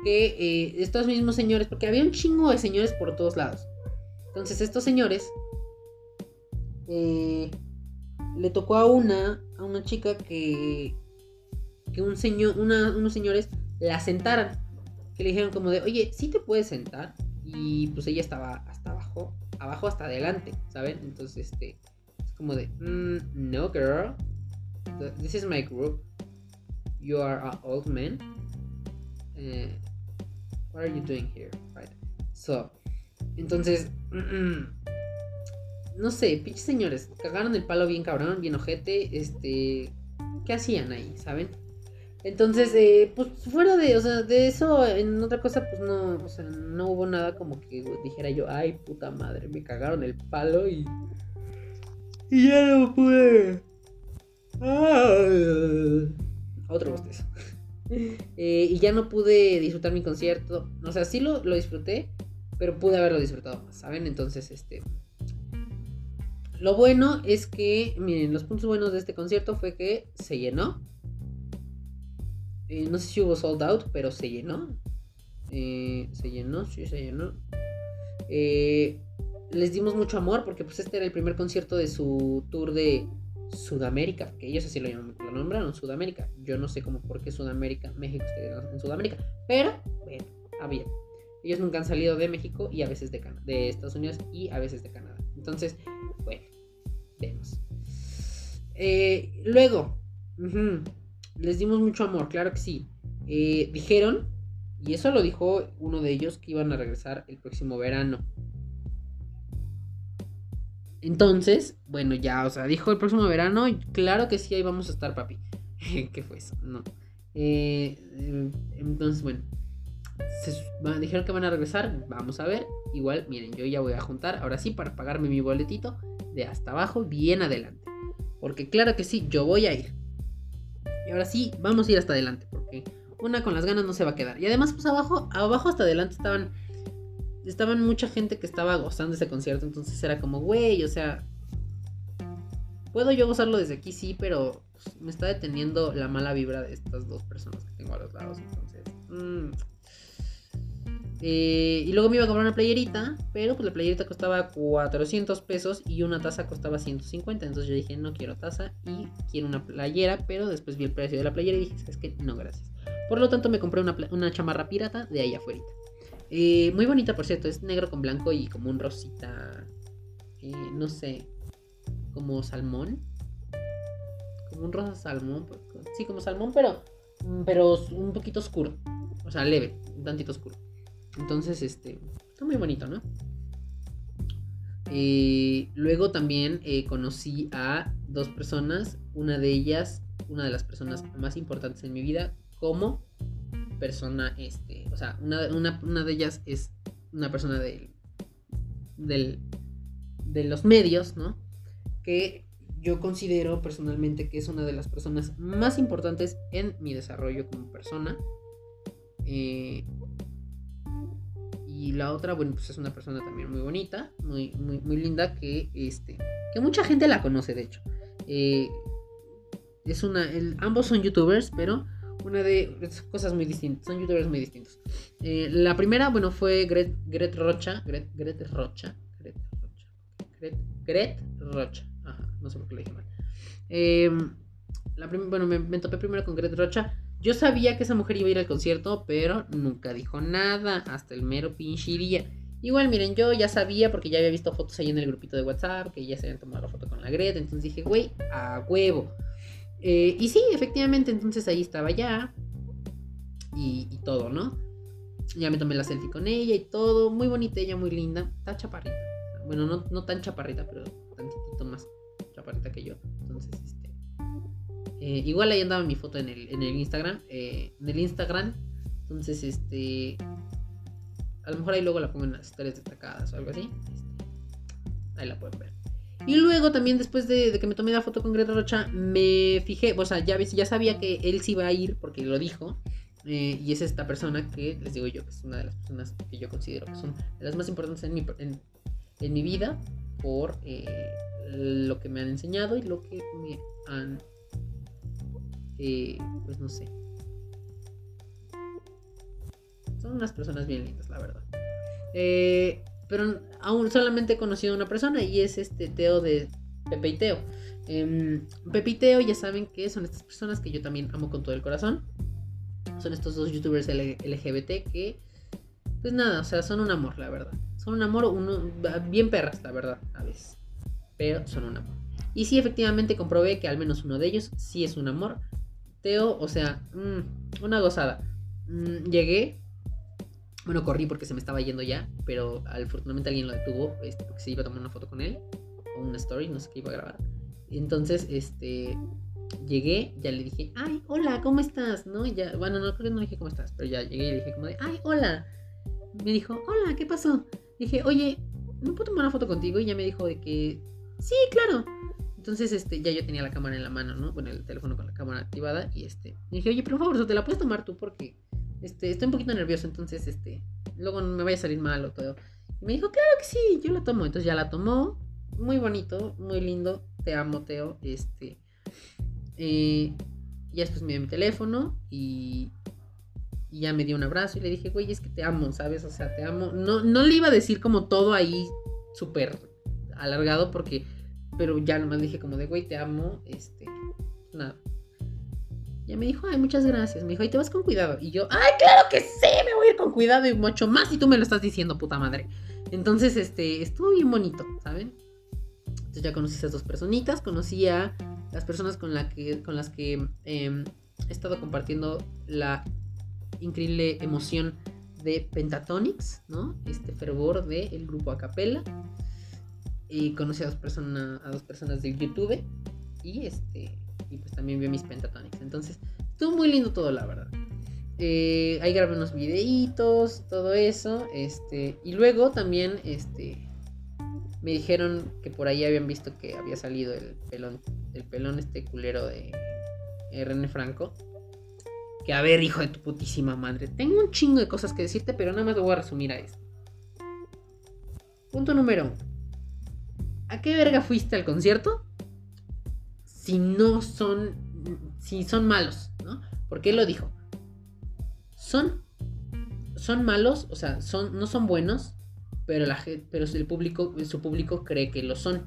que eh, estos mismos señores, porque había un chingo de señores por todos lados. Entonces estos señores eh, le tocó a una, a una chica que, que un señor, unos señores la sentaran. Que le dijeron como de, oye, ¿sí te puedes sentar? Y pues ella estaba hasta abajo, abajo hasta adelante, ¿saben? Entonces, este, es como de, mm, no, girl. This is my group. You are an old man. Uh, what are you doing here? Right. So, entonces, no sé, pinches señores, cagaron el palo bien cabrón, bien ojete, este, ¿qué hacían ahí, saben? Entonces, eh, pues fuera de, o sea, de eso, en otra cosa, pues no, o sea, no hubo nada como que dijera yo, ay, puta madre, me cagaron el palo y... Y ya no pude. Ah, otro bostezo. Eh, y ya no pude disfrutar mi concierto. O sea, sí lo, lo disfruté, pero pude haberlo disfrutado más, ¿saben? Entonces, este... Lo bueno es que, miren, los puntos buenos de este concierto fue que se llenó. Eh, no sé si hubo sold out, pero se llenó. Eh, se llenó, sí, se llenó. les dimos mucho amor porque pues este era el primer concierto de su tour de Sudamérica, que ellos así lo, lo nombraron, Sudamérica. Yo no sé cómo por qué Sudamérica, México en Sudamérica, pero bueno, había. Ellos nunca han salido de México y a veces de, de Estados Unidos y a veces de Canadá. Entonces, bueno, vemos. Eh, luego, les dimos mucho amor, claro que sí. Eh, dijeron, y eso lo dijo uno de ellos, que iban a regresar el próximo verano. Entonces, bueno, ya, o sea, dijo el próximo verano, claro que sí, ahí vamos a estar, papi. ¿Qué fue eso? No. Eh, entonces, bueno, dijeron que van a regresar, vamos a ver. Igual, miren, yo ya voy a juntar, ahora sí, para pagarme mi boletito de hasta abajo, bien adelante. Porque claro que sí, yo voy a ir. Y ahora sí, vamos a ir hasta adelante, porque una con las ganas no se va a quedar. Y además, pues abajo, abajo hasta adelante estaban estaban mucha gente que estaba gozando ese concierto, entonces era como, güey, o sea, puedo yo gozarlo desde aquí, sí, pero pues, me está deteniendo la mala vibra de estas dos personas que tengo a los lados, entonces... Mm. Eh, y luego me iba a comprar una playerita, pero pues la playerita costaba 400 pesos y una taza costaba 150. Entonces yo dije, no quiero taza y quiero una playera, pero después vi el precio de la playera y dije, es que no, gracias. Por lo tanto me compré una, una chamarra pirata de ahí afuera. Eh, muy bonita, por cierto. Es negro con blanco y como un rosita. Eh, no sé. Como salmón. Como un rosa salmón. Sí, como salmón, pero. Pero un poquito oscuro. O sea, leve. Un tantito oscuro. Entonces, este. Está muy bonito, ¿no? Eh, luego también conocí a dos personas. Una de ellas, una de las personas más importantes en mi vida, como persona, este, o sea, una, de ellas es una persona del, del, de los medios, ¿no? Que yo considero personalmente que es una de las personas más importantes en mi desarrollo como persona. Eh, y la otra, bueno, pues es una persona también muy bonita, muy, muy, muy linda, que, este, que mucha gente la conoce, de hecho. Eh, es una, ambos son youtubers, pero una de cosas muy distintas, son youtubers muy distintos. Eh, la primera, bueno, fue Gret, Gret Rocha, Gret, Gret Rocha, Gret Rocha, Gret, Gret Rocha, ajá, no sé por qué le dije mal. Em, la bueno, me, topé primero con Gret Rocha. Yo sabía que esa mujer iba a ir al concierto, pero nunca dijo nada hasta el mero pinche día. Igual, miren, yo ya sabía porque ya había visto fotos ahí en el grupito de WhatsApp, que ya se habían tomado la foto con la Gret, entonces dije, güey, a huevo. Eh, y sí, efectivamente, entonces ahí estaba ya. Y, todo, ¿no? Ya me tomé la selfie con ella y todo. Muy bonita ella, muy linda. Está chaparrita. Bueno, no, tan chaparrita, pero tantito más chaparrita que yo. Entonces, este. Eh, igual ahí andaba mi foto en el, en el Instagram. Eh, en el Instagram. Entonces, este. A lo mejor ahí luego la pongo en las historias destacadas o algo así. Este, ahí la pueden ver. Y luego también después de, que me tomé la foto con Greta Rocha, me fijé, o sea, ya, ya sabía que él sí iba a ir porque lo dijo. Eh, y es esta persona que, les digo yo, que es una de las personas que yo considero que son de las más importantes en mi, en, mi vida por eh, lo que me han enseñado y lo que me han eh, pues no sé. Son unas personas bien lindas, la verdad. Eh, pero aún solamente he conocido a una persona y es este Teo de Pepe y Teo. Eh, Pepe y Teo ya saben que son estas personas que yo también amo con todo el corazón. Son estos dos youtubers LGBT que, pues nada, o sea, son un amor, la verdad. Son un amor, uno, bien perras, la verdad, a veces. Pero son un amor. Y sí, efectivamente comprobé que al menos uno de ellos sí es un amor. Teo, o sea, mmm, una gozada. Mm, llegué. Bueno, corrí porque se me estaba yendo ya. Pero afortunadamente alguien lo detuvo. Este, porque se iba a tomar una foto con él. O una story, no sé qué iba a grabar. Entonces, este. Llegué, ya le dije, ay, hola, ¿cómo estás? ¿No? ya, bueno, no creo que no dije cómo estás, pero ya llegué y le dije como de, ay, hola. Me dijo, hola, ¿qué pasó? Dije, oye, ¿no puedo tomar una foto contigo? Y ya me dijo de que, sí, claro. Entonces, este, ya yo tenía la cámara en la mano, ¿no? Con el teléfono con la cámara activada. Y este, dije, oye, por favor, ¿te la puedes tomar tú? Porque este, estoy un poquito nervioso, entonces, este, luego me vaya a salir mal o todo. Y me dijo, claro que sí, yo la tomo. Entonces ya la tomó. Muy bonito, muy lindo. Te amo, Teo. Este. Eh, ya después me dio mi teléfono y, ya me dio un abrazo y le dije, güey, es que te amo, ¿sabes? O sea, te amo. No, no le iba a decir como todo ahí súper alargado porque pero ya nomás dije como de, güey, te amo. Este, nada. Ya me dijo, ay, muchas gracias. Me dijo, y te vas con cuidado. Y yo, ay, claro que sí, me voy a ir con cuidado y mucho más si tú me lo estás diciendo, puta madre. Entonces, este, estuvo bien bonito, ¿saben? Entonces ya conocí a esas dos personitas, conocí a las personas con, la que, con las que eh, he estado compartiendo la increíble emoción de Pentatonics, ¿no? Este fervor del grupo Acapella y conocí a dos, personas a dos personas de YouTube y este y pues también vi mis pentatonics. Entonces, estuvo muy lindo todo, la verdad. Eh, ahí grabé unos videitos, todo eso, este, y luego también, este, me dijeron que por ahí habían visto que había salido el pelón, el pelón este culero de René Franco. Que a ver, hijo de tu putísima madre, tengo un chingo de cosas que decirte, pero nada más lo voy a resumir a esto. Punto número uno. ¿A qué verga fuiste al concierto? Si no son. Si son malos, ¿no? Porque él lo dijo. Son. Son malos, o sea, son, no son buenos, pero, la, pero el público, su público cree que lo son.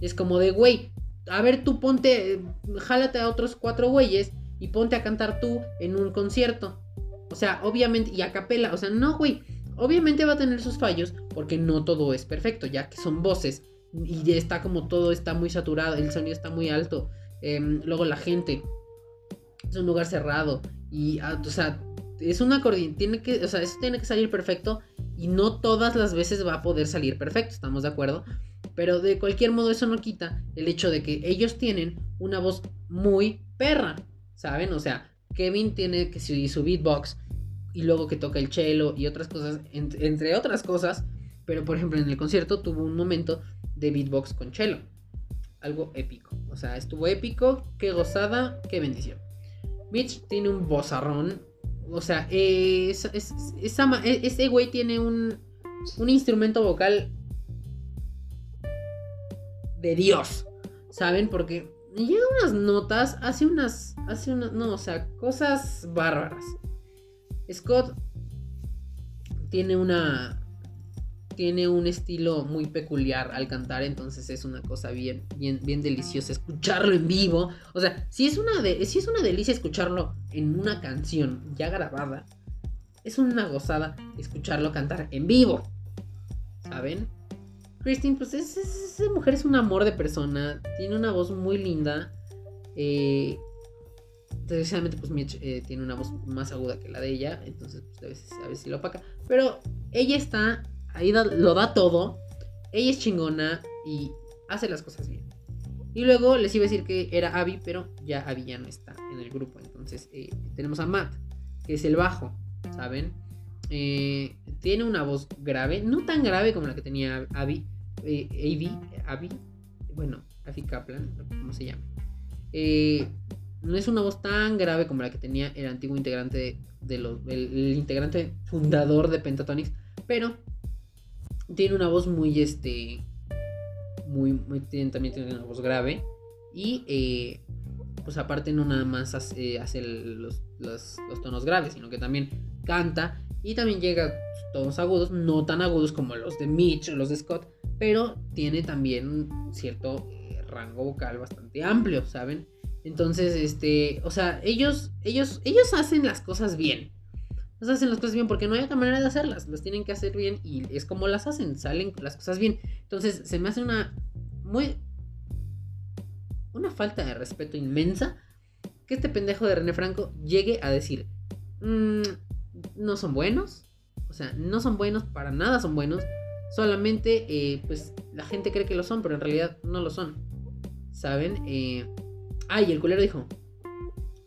Es como de, güey, a ver, tú ponte, jálate a otros cuatro güeyes y ponte a cantar tú en un concierto. O sea, obviamente, y a capela, o sea, no, güey, obviamente va a tener sus fallos porque no todo es perfecto, ya que son voces y ya está como todo está muy saturado, el sonido está muy alto. Em, luego la gente es un lugar cerrado y ah, o sea, es una tiene que, o sea, eso tiene que salir perfecto y no todas las veces va a poder salir perfecto, estamos de acuerdo, pero de cualquier modo eso no quita el hecho de que ellos tienen una voz muy perra, ¿saben? O sea, Kevin tiene que su, su beatbox y luego que toca el cello y otras cosas, entre otras cosas, pero por ejemplo en el concierto tuvo un momento de beatbox con cello. Algo épico. O sea, estuvo épico. Qué gozada, qué bendición. Mitch tiene un bozarrón. O sea, es, es, e, ese güey tiene un, un instrumento vocal de Dios. ¿Saben? Porque llega unas notas, hace unas, hace unas, no, o sea, cosas bárbaras. Scott tiene una, tiene un estilo muy peculiar al cantar, entonces es una cosa bien, bien, bien deliciosa escucharlo en vivo. O sea, si es una si es una delicia escucharlo en una canción ya grabada, es una gozada escucharlo cantar en vivo. ¿Saben? Christine, pues esa mujer es un amor de persona, tiene una voz muy linda. Eh, desgraciadamente, pues Mitch eh, tiene una voz más aguda que la de ella, entonces pues, a veces, a veces lo opaca. Pero ella está ahí lo da todo. Ella es chingona y hace las cosas bien. Y luego les iba a decir que era Abby, pero ya Abby ya no está en el grupo. Entonces eh, tenemos a Matt, que es el bajo, ¿saben? Eh, tiene una voz grave, no tan grave como la que tenía Abby, eh, Abby, bueno, Abby Kaplan, como se llama. no es una voz tan grave como la que tenía el antiguo integrante el integrante fundador de Pentatonix, pero tiene una voz muy, este, muy, muy también tiene una voz grave. Y, eh, pues aparte no nada más hace, los, los, los, tonos graves, sino que también canta y también llega a tonos agudos, no tan agudos como los de Mitch o los de Scott, pero tiene también un cierto eh, rango vocal bastante amplio, ¿saben? Entonces, este, o sea, ellos, ellos, ellos hacen las cosas bien. Ellos hacen las cosas bien porque no hay otra manera de hacerlas. Las tienen que hacer bien y es como las hacen, salen las cosas bien. Entonces, se me hace una muy una falta de respeto inmensa que este pendejo de René Franco llegue a decir, mm, no son buenos, o sea, no son buenos, para nada son buenos, solamente eh, pues la gente cree que lo son, pero en realidad no lo son, ¿saben? Eh, ay, el culero dijo,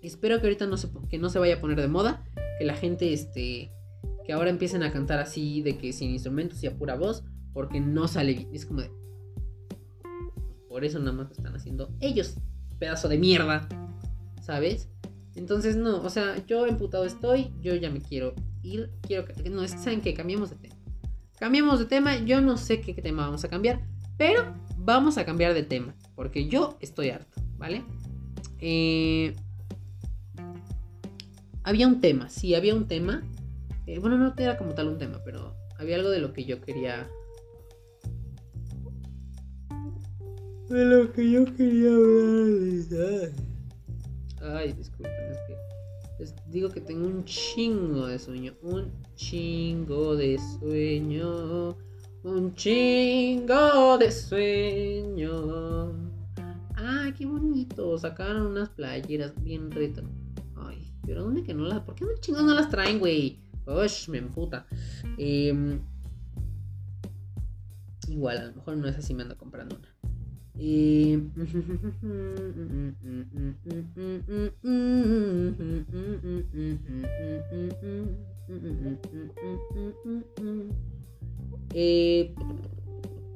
espero que ahorita no se, que no se vaya a poner de moda, que la gente, este, que ahora empiecen a cantar así, de que sin instrumentos y a pura voz, porque no sale bien, es como de... Por eso nada más lo están haciendo ellos, pedazo de mierda, ¿sabes? Entonces, no, o sea, yo emputado estoy, yo ya me quiero ir, quiero que, no, ¿saben qué? Cambiemos de tema. Cambiemos de tema, yo no sé qué tema vamos a cambiar, pero vamos a cambiar de tema, porque yo estoy harto, ¿vale? Eh, había un tema, sí, había un tema. Eh, bueno, no era como tal un tema, pero había algo de lo que yo quería de lo que yo quería hablar. Ay, disculpen, es que les digo que tengo un chingo de sueño, un chingo de sueño, un chingo de sueño. Ay, qué bonito, sacaron unas playeras bien retro. Pero ¿dónde que no las? ¿Por qué no chingos no las traen, güey? Ush, me emputa. Eh, igual, a lo mejor no es así, me ando comprando una. Y... Eh,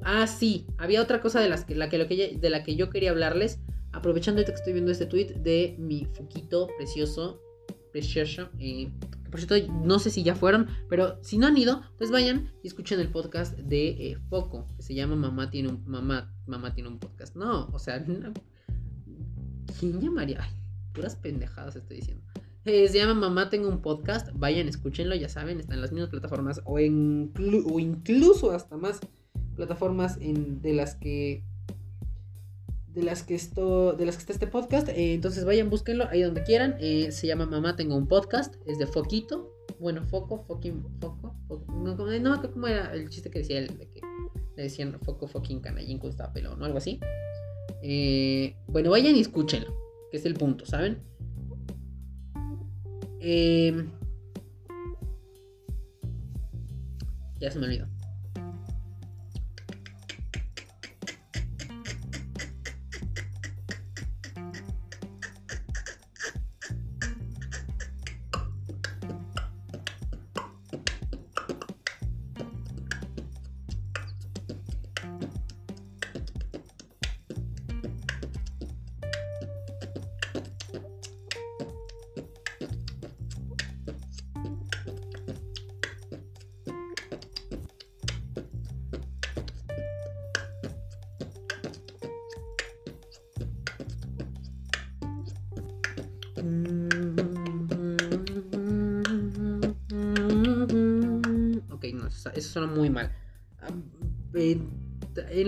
ah, sí, había otra cosa de, las que, la que, de la que yo quería hablarles, aprovechando que estoy viendo este tweet de mi fuquito precioso, precioso, eh, por cierto, no sé si ya fueron, pero si no han ido, pues vayan y escuchen el podcast de eh, Foco, que se llama Mamá tiene un mamá, mamá tiene un podcast. No, o sea, ¿quién llamaría? Puras pendejadas estoy diciendo. Eh, se llama Mamá tengo un podcast, vayan, escúchenlo, ya saben, está en las mismas plataformas o, incluso hasta más plataformas de las que de las que esto, de las que está este podcast. Eh, entonces vayan, búsquenlo ahí donde quieran. Eh, se llama Mamá Tengo un podcast. Es de Foquito. Bueno, Foco, Foquín, Foco. no, me acuerdo cómo era el chiste que decía él, de que le decían Foco, Foquín, Canallín, estaba pelón, ¿no? Algo así. Eh, bueno, vayan y escúchenlo, que es el punto, ¿saben? ya se me olvidó.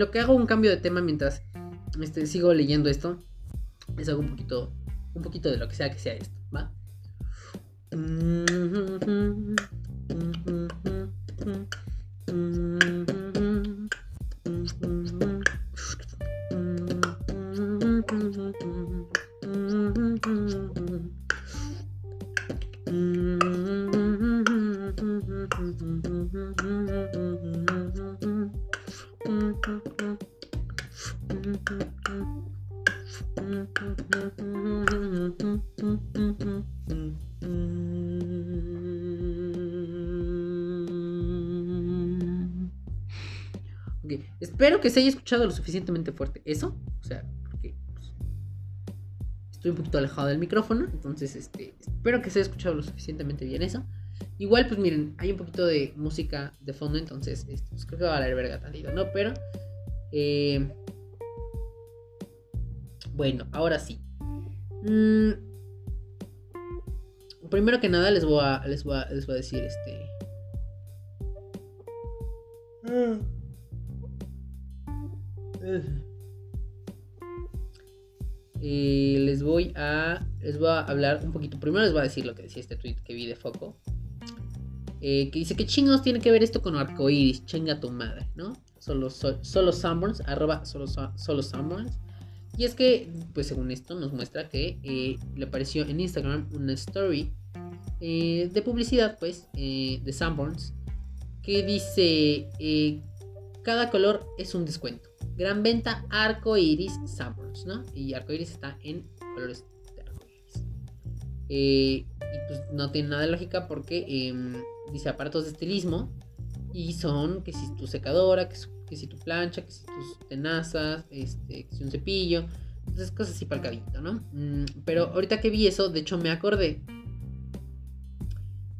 Lo que hago un cambio de tema mientras este, sigo leyendo esto, les hago un poquito, un poquito de lo que sea que sea esto, ¿va? Espero que se haya escuchado lo suficientemente fuerte. Eso, o sea, porque pues, estoy un poquito alejado del micrófono. Entonces, este, espero que se haya escuchado lo suficientemente bien eso. Igual, pues miren, hay un poquito de música de fondo, entonces este, pues, creo que va a valer verga tantito, ¿no? Pero, eh, bueno, ahora sí. Mm, primero que nada les voy a, les voy a, les voy a decir este... Eh, les voy a les voy a hablar un poquito. Primero les voy a decir lo que decía este tweet que vi de foco. Eh, que dice que chingos tiene que ver esto con arcoiris, chinga tu madre, ¿no? Solo, solo Sunburns, arroba solo, solo. Y es que, pues según esto, nos muestra que eh, le apareció en Instagram una story de publicidad, pues, de Sunburns, que dice: Cada color es un descuento. Gran venta arco iris Sunburns, ¿no? Y arco iris está en colores de arco iris. Eh, y pues no tiene nada de lógica porque em, dice aparatos de estilismo. Y son que si tu secadora, que, si tu plancha, que si tus tenazas, este, que si un cepillo. Entonces cosas así para el cabito, ¿no? Mm, pero ahorita que vi eso, de hecho me acordé.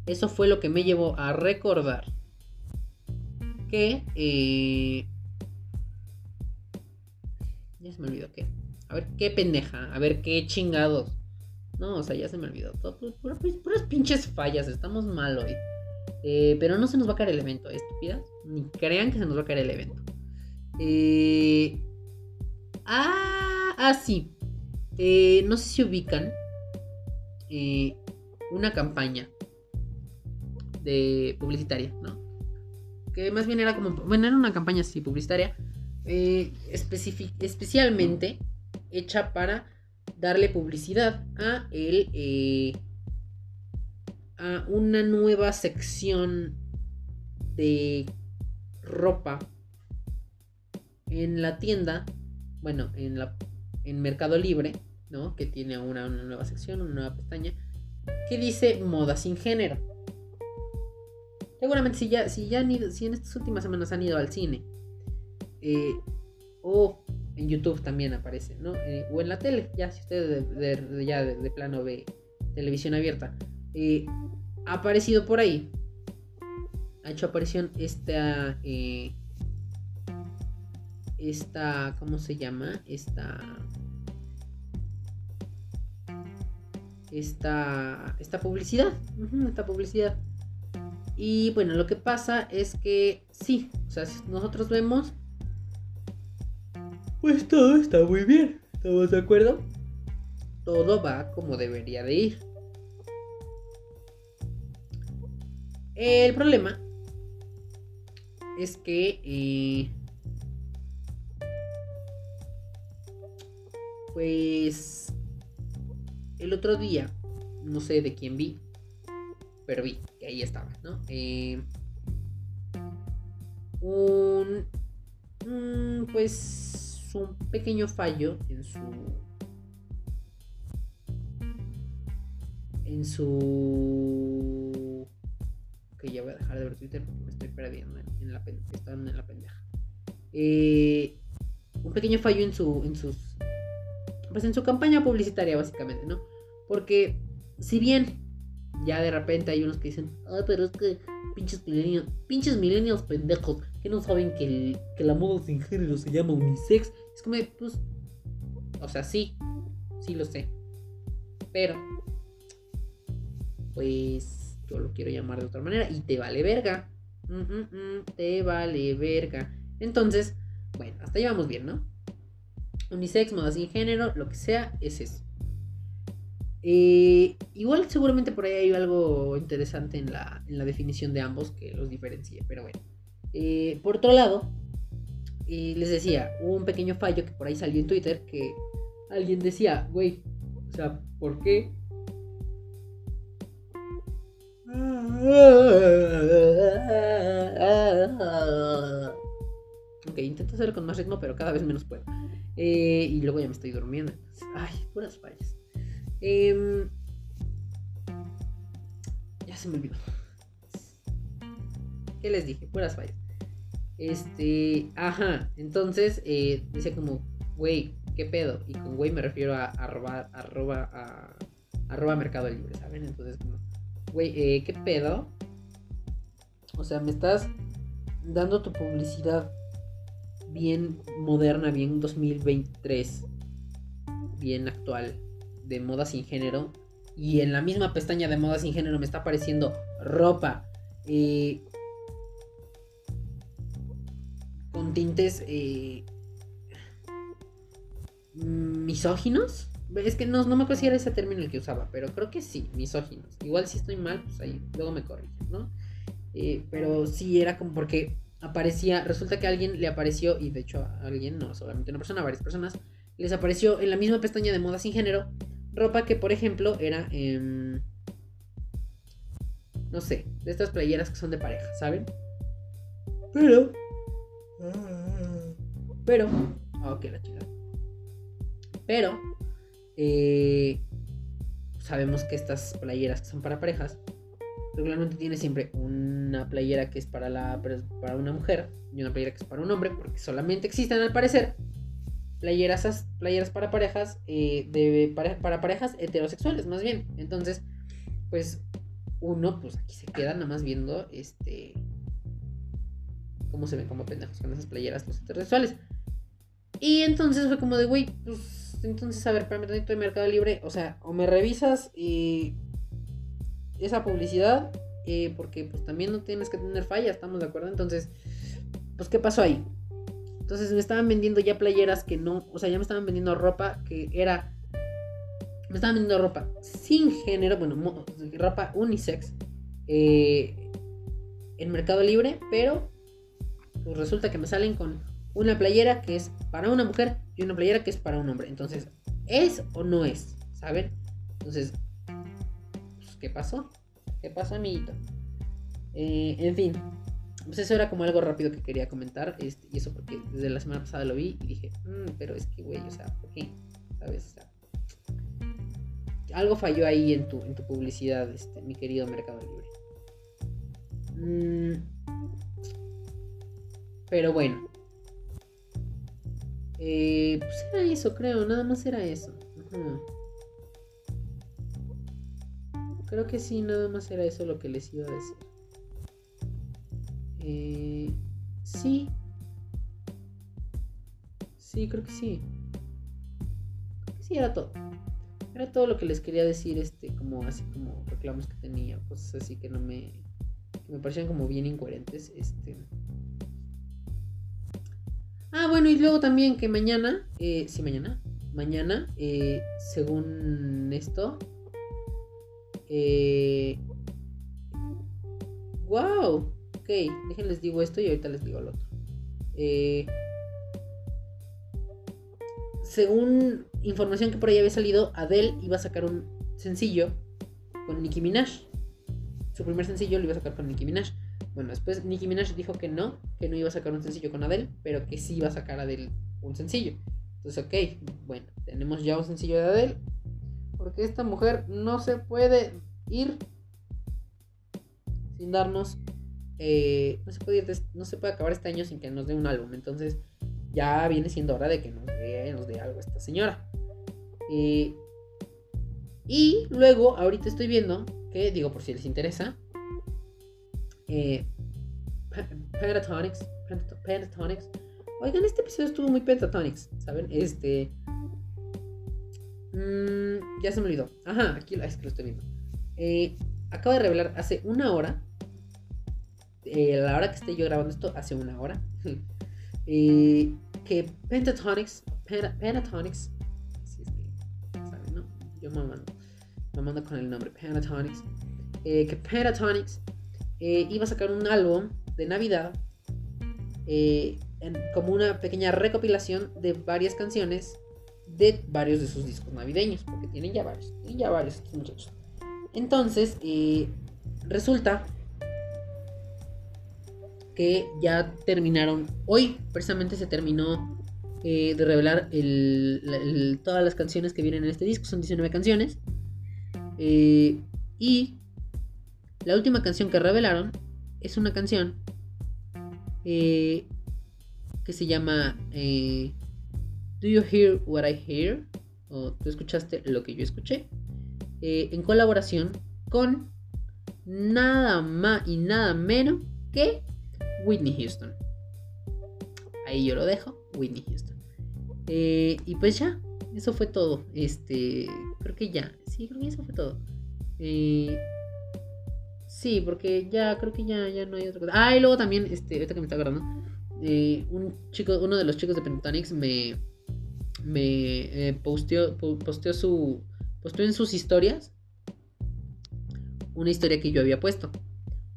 Eso fue lo que me llevó a recordar que eh, ya se me olvidó qué. A ver qué pendeja. A ver qué chingados. No, o sea, ya se me olvidó. Todo, puras, pinches fallas. Estamos mal hoy. Eh, pero no se nos va a caer el evento, ¿eh, estúpidas. Ni crean que se nos va a caer el evento. Eh, ah, ah, sí. Eh, no sé si ubican una campaña de publicitaria, ¿no? Que más bien era como. Bueno, era una campaña así publicitaria especialmente hecha para darle publicidad a el a una nueva sección de ropa en la tienda bueno en la en Mercado Libre no que tiene una, nueva sección una nueva pestaña que dice moda sin género seguramente si ya si ya si en estas últimas semanas han ido al cine eh, o en YouTube también aparece, ¿no? Eh, o en la tele, ya si usted de, ya de, plano ve televisión abierta. Eh, ha aparecido por ahí. Ha hecho aparición esta... esta... ¿Cómo se llama? Esta... Esta, esta publicidad. esta publicidad. Y bueno, lo que pasa es que sí, o sea, nosotros vemos pues todo está muy bien. ¿Estamos de acuerdo? Todo va como debería de ir. El problema es que eh, pues el otro día no sé de quién vi pero vi que ahí estaba no eh, un pues un pequeño fallo en su en su que ya voy a dejar de ver Twitter porque me estoy perdiendo en, la pendeja eh, un pequeño fallo en su en sus pues en su campaña publicitaria básicamente no porque si bien ya de repente hay unos que dicen ay pero es que pinches millennials pinches millennials pendejos que no saben que, que la moda sin género se llama unisex es como, pues, o sea, sí, sí lo sé. Pero, pues, yo lo quiero llamar de otra manera y te vale verga. Te vale verga. Entonces, bueno, hasta ahí vamos bien, ¿no? Unisex, moda sin género, lo que sea, es eso. Eh, igual seguramente por ahí hay algo interesante en la, en la definición de ambos que los diferencie, pero bueno. Eh, por otro lado, y les decía, hubo un pequeño fallo que por ahí salió en Twitter que alguien decía, güey, o sea, ¿por qué? Ok, intento hacerlo con más ritmo, pero cada vez menos puedo. Eh, y luego ya me estoy durmiendo. Ay, puras fallas. Em, ya se me olvidó. ¿Qué les dije? Puras fallas. Este, ajá, entonces eh, dice como, güey, ¿qué pedo? Y con güey me refiero a arroba, arroba, arroba Mercado Libre, ¿saben? Entonces, como, güey, eh, ¿qué pedo? O sea, me estás dando tu publicidad bien moderna, bien 2023, bien actual, de moda sin género y en la misma pestaña de moda sin género me está apareciendo ropa eh, con tintes eh, misóginos. Es que no, no me acuerdo si era ese término el que usaba, pero creo que sí, misóginos. Igual si estoy mal, pues ahí luego me corrigen, ¿no? Eh, pero sí era como porque aparecía, resulta que a alguien le apareció, y de hecho a alguien, no solamente una persona, varias personas, les apareció en la misma pestaña de moda sin género ropa que, por ejemplo, era, eh, no sé, de estas playeras que son de pareja, ¿saben? Pero, pero, ah, ok, la chica. Pero, eh, sabemos que estas playeras que son para parejas, regularmente tiene siempre una playera que es para, la, para una mujer y una playera que es para un hombre, porque solamente existen al parecer playeras, playeras para parejas, eh, de, para, parejas heterosexuales, más bien. Entonces, pues uno, pues aquí se queda nada más viendo este cómo se ven como pendejos con esas playeras los heterosexuales. Y entonces fue como de, güey, pues entonces, a ver, para de Mercado Libre, o sea, o me revisas esa publicidad, eh, porque pues también no tienes que tener falla, estamos de acuerdo. Entonces, pues, ¿qué pasó ahí? Entonces me estaban vendiendo ya playeras que no, o sea, ya me estaban vendiendo ropa que era, me estaban vendiendo ropa sin género, bueno, ropa unisex eh, en Mercado Libre, pero pues resulta que me salen con una playera que es para una mujer y una playera que es para un hombre. Entonces, ¿es o no es? ¿Saben? Entonces, pues, ¿qué pasó? ¿Qué pasó, amiguito? Eh, en fin, pues eso era como algo rápido que quería comentar. Este, y eso porque desde la semana pasada lo vi y dije, mm, pero es que, güey, o sea, ¿por qué? ¿Sabes? algo falló ahí en tu, en tu publicidad, este, mi querido Mercado Libre. Mm, pero bueno. Eh, pues era eso, creo, nada más era eso. Creo que sí, nada más era eso lo que les iba a decir. Eh, sí. Sí, creo que sí. Creo que sí, era todo. Era todo lo que les quería decir, este, como así como reclamos que tenía, cosas así que no me. que me parecían como bien incoherentes. Este. Ah, bueno, y luego también que mañana, eh, sí, mañana, mañana, eh, según esto, eh, wow, ok, déjenles digo esto y ahorita les digo el otro. Eh, según información que por ahí había salido, Adele iba a sacar un sencillo con Nicki Minaj. Su primer sencillo lo iba a sacar con Nicki Minaj. Bueno, después Nicki Minaj dijo que no, que no iba a sacar un sencillo con Adele, pero que sí iba a sacar a Adele un sencillo. Entonces, ok, bueno, tenemos ya un sencillo de Adele. Porque esta mujer no se puede ir sin darnos eh, no, se puede no se puede acabar este año sin que nos dé un álbum. Entonces ya viene siendo hora de que nos dé, algo esta señora. Eh, y luego, ahorita estoy viendo que, digo por si les interesa, eh, Pentatonics, Pentatonics. Oigan, este episodio estuvo muy Pentatonics, ¿saben? Este... Mm, ya se me olvidó. Ajá, aquí lo estoy viendo. Eh, acaba de revelar hace una hora eh, la hora que esté yo grabando esto, hace una hora, eh, que Pentatonics, Pentatonics, si es que, ¿saben, no? Yo me mando, con el nombre, Pentatonics, eh, que Pentatonics iba a sacar un álbum de Navidad como una pequeña recopilación de varias canciones de varios de sus discos navideños, porque tienen ya varios, y ya varios estos muchachos. Entonces, resulta que ya terminaron. Hoy precisamente se terminó eh, de revelar todas las canciones que vienen en este disco. Son 19 canciones. Eh, y la última canción que revelaron es una canción eh, que se llama Do You Hear What I Hear? O tú escuchaste lo que yo escuché. en colaboración con nada más y nada menos que Whitney Houston. Ahí yo lo dejo, Whitney Houston. Eh, y pues ya, eso fue todo. Este, creo que ya. Sí, creo que eso fue todo. Eh, sí, porque ya, creo que ya, ya no hay otra cosa. Ah, y luego también, este, ahorita que me está agarrando, eh, un chico, uno de los chicos de Pentatonics me, me eh, posteó, su, posteó en sus historias una historia que yo había puesto.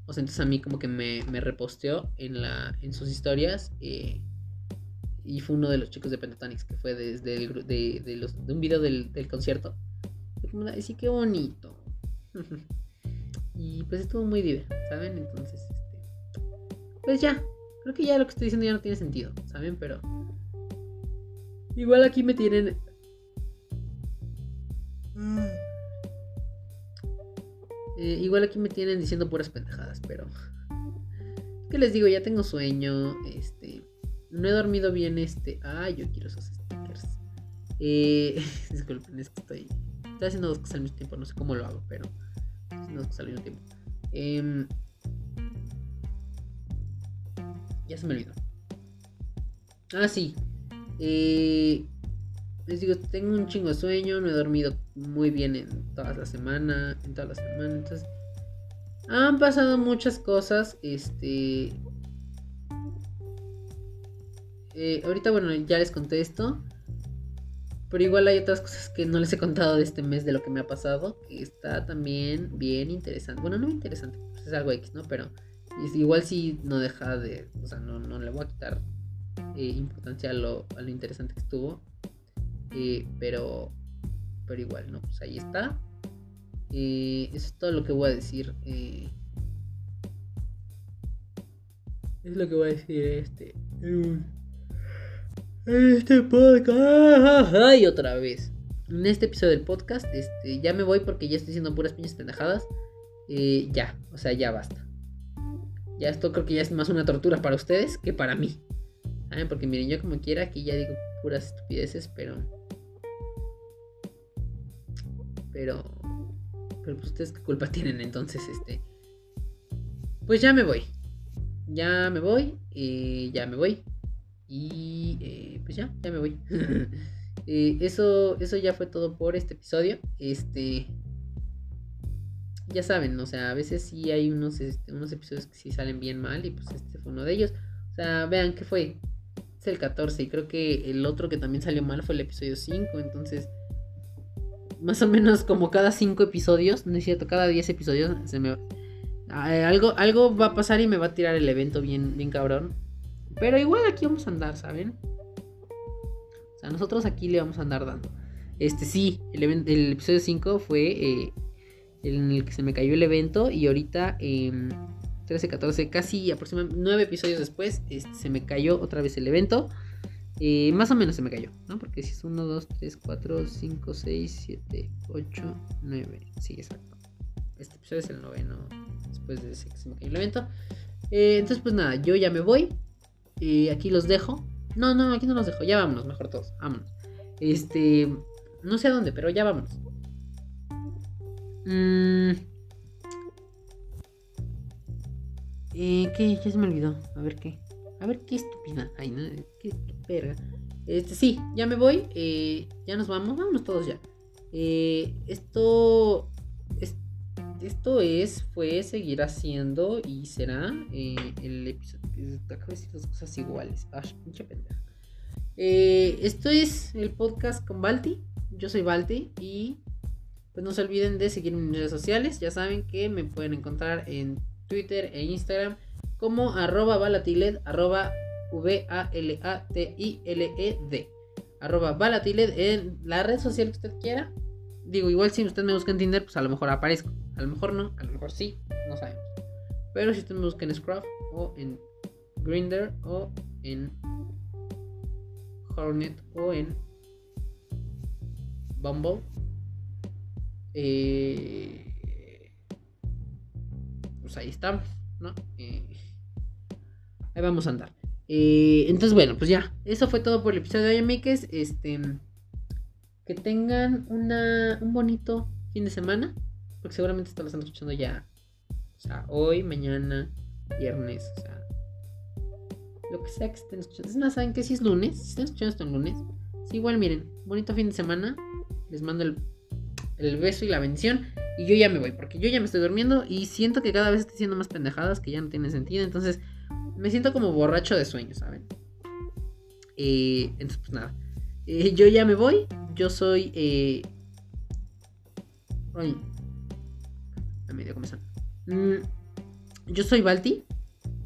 O sea, entonces a mí como que me, me reposteó en, la, en sus historias. Eh, y fue uno de los chicos de Pentatonics que fue desde el, de, de, los, de un video del, del concierto. Fue como, sí, qué bonito. y pues estuvo muy divertido, ¿saben? Entonces, este, pues ya. Creo que ya lo que estoy diciendo ya no tiene sentido, ¿saben? Pero igual aquí me tienen... Eh, igual aquí me tienen diciendo puras pendejadas, pero... ¿Qué les digo? Ya tengo sueño, este... No he dormido bien, este... Ah, yo quiero esos stickers. Eh... Disculpen, es que estoy... Estoy haciendo dos cosas al mismo tiempo, no sé cómo lo hago, pero... Dos al mismo tiempo. Eh... Ya se me olvidó. Ah, sí. Eh, les digo, tengo un chingo de sueño, no he dormido muy bien en toda la semana, en toda la semana, entonces han pasado muchas cosas, este eh, ahorita bueno, ya les conté esto, pero igual hay otras cosas que no les he contado de este mes de lo que me ha pasado, que está también bien interesante, bueno, no interesante, pues es algo X, ¿no? Pero igual si no deja de, o sea, no, no le voy a quitar eh, importancia a lo, a lo interesante que estuvo. Eh, pero, pero igual, ¿no? Pues ahí está. Eh, eso es todo lo que voy a decir. Eh, es lo que voy a decir este. Este podcast. Ay, otra vez. En este episodio del podcast, este, ya me voy porque ya estoy haciendo puras piñas pendejadas. ya, o sea, ya basta. Ya esto creo que ya es más una tortura para ustedes que para mí. Porque miren, yo como quiera aquí ya digo puras estupideces, pero pero. Pero pues ustedes qué culpa tienen, entonces, este. Pues ya me voy. Ya me voy. Eh, ya me voy. Y eh, pues ya, ya me voy. Eh, eso, eso ya fue todo por este episodio. Este. Ya saben, o sea, a veces sí hay unos, este, unos episodios que sí salen bien mal. Y pues este fue uno de ellos. O sea, vean que fue. Es el 14. Y creo que el otro que también salió mal fue el episodio 5. Entonces más o menos como cada cinco episodios, no es cierto, cada 10 episodios se me algo, algo va a pasar y me va a tirar el evento bien, bien cabrón. Pero igual aquí vamos a andar, ¿saben? O sea, nosotros aquí le vamos a andar dando. Este sí, el, el episodio 5 fue eh, en el que se me cayó el evento y ahorita 13, 14, casi aproximadamente 9 episodios después este, se me cayó otra vez el evento. Eh, más o menos se me cayó, ¿no? Porque si es 1, 2, 3, 4, 5, 6, 7, 8, 9. Sí, exacto. Este episodio es el noveno después de ese que se me cayó el evento. Eh, entonces, pues nada, yo ya me voy. Aquí los dejo. No, no, aquí no los dejo. Ya vámonos, mejor todos. Vámonos. Este. No sé a dónde, pero ya vámonos. Mm. Eh, ¿Qué? Ya se me olvidó. A ver qué. A ver qué estúpida. Ay, no. Qué, verga. Este, sí, ya me voy. Eh, ya nos vamos. Vámonos todos ya. Eh, esto. Es, esto es. Fue seguir haciendo. Y será. Eh, el episodio. Acabo de decir dos cosas iguales. Ay, pinche pendeja. esto es el podcast con Balti. Yo soy Balti. Y. Pues no se olviden de seguirme en mis redes sociales. Ya saben que me pueden encontrar en Twitter e Instagram como arroba balatiled, arroba V-A-L-A-T-I-L-E-D. Arroba balatiled en la red social que usted quiera. Digo, igual si usted me busca en Tinder, pues a lo mejor aparezco. A lo mejor no, a lo mejor sí, no sabemos. Pero si usted me busca en Scruff o en Grinder o en Hornet o en Bumble, eh, pues ahí estamos, ¿no? Eh, ahí vamos a andar. Eh, entonces, bueno, pues ya. Eso fue todo por el episodio de hoy, Este. Que tengan una, un bonito fin de semana. Porque seguramente esto lo están escuchando ya. O sea, hoy, mañana, viernes. O sea, lo que sea que estén escuchando. Es más, ¿saben que Si es lunes, si están escuchando esto en lunes. Sí, igual, miren. Bonito fin de semana. Les mando el el beso y la bendición. Y yo ya me voy, porque yo ya me estoy durmiendo y siento que cada vez estoy haciendo más pendejadas que ya no tienen sentido. Entonces me siento como borracho de sueño, ¿saben? Eh, entonces, pues nada. Eh, yo ya me voy. Yo soy. Eh... Medio comenzar. Mm, yo soy Balti.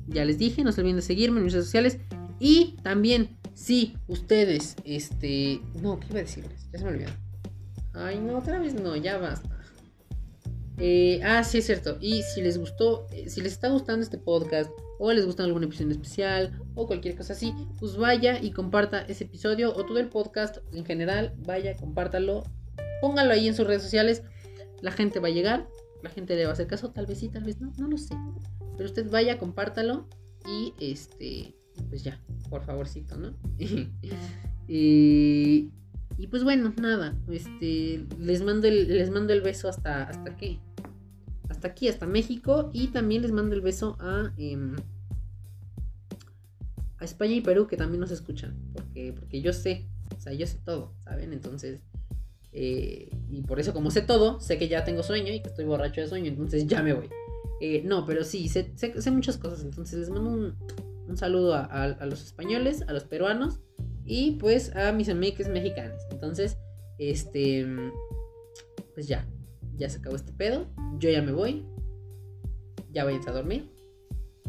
Ya les dije, no se olviden de seguirme en mis redes sociales. Y también, si ustedes, este. No, ¿qué iba a decirles? Ya se me olvidó. Ay, no, otra vez no, ya basta. Eh, ah, sí, es cierto. Y si les gustó, eh, si les está gustando este podcast, o les gusta alguna episodio especial, o cualquier cosa así, pues vaya y comparta ese episodio, o todo el podcast en general, vaya, compártalo, póngalo ahí en sus redes sociales. La gente va a llegar, la gente le va a hacer caso, tal vez sí, tal vez no, no lo sé. Pero usted vaya, compártalo y este, pues ya, por favorcito, ¿no? y, pues bueno, nada, este, les mando el, les mando el beso hasta, hasta qué, hasta aquí, hasta México y también les mando el beso a, em, a España y Perú que también nos escuchan, porque, porque yo sé, o sea, yo sé todo, ¿saben? Entonces, eh, y por eso como sé todo, sé que ya tengo sueño y que estoy borracho de sueño, entonces ya me voy. Eh, no, pero sí, sé, sé, muchas cosas, entonces les mando un, un saludo a, a, los españoles, a los peruanos y pues a mis amigos mexicanos. Entonces, este, pues ya, ya se acabó este pedo, yo ya me voy, ya váyanse a dormir.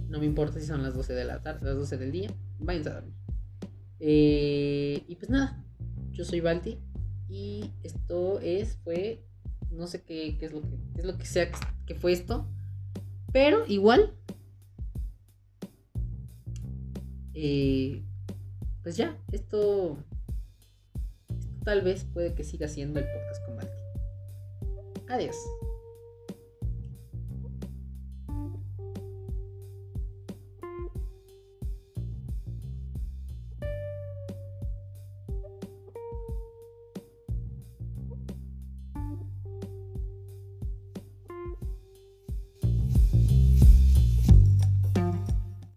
No me importa si son las 12 de la tarde, las 12 del día, váyanse a dormir. Eh, y pues nada, yo soy Balti y esto es, fue, no sé qué, es lo que, es lo que sea que fue esto. Pero igual. Eh, pues ya, esto, tal vez puede que siga siendo el podcast con. Adiós.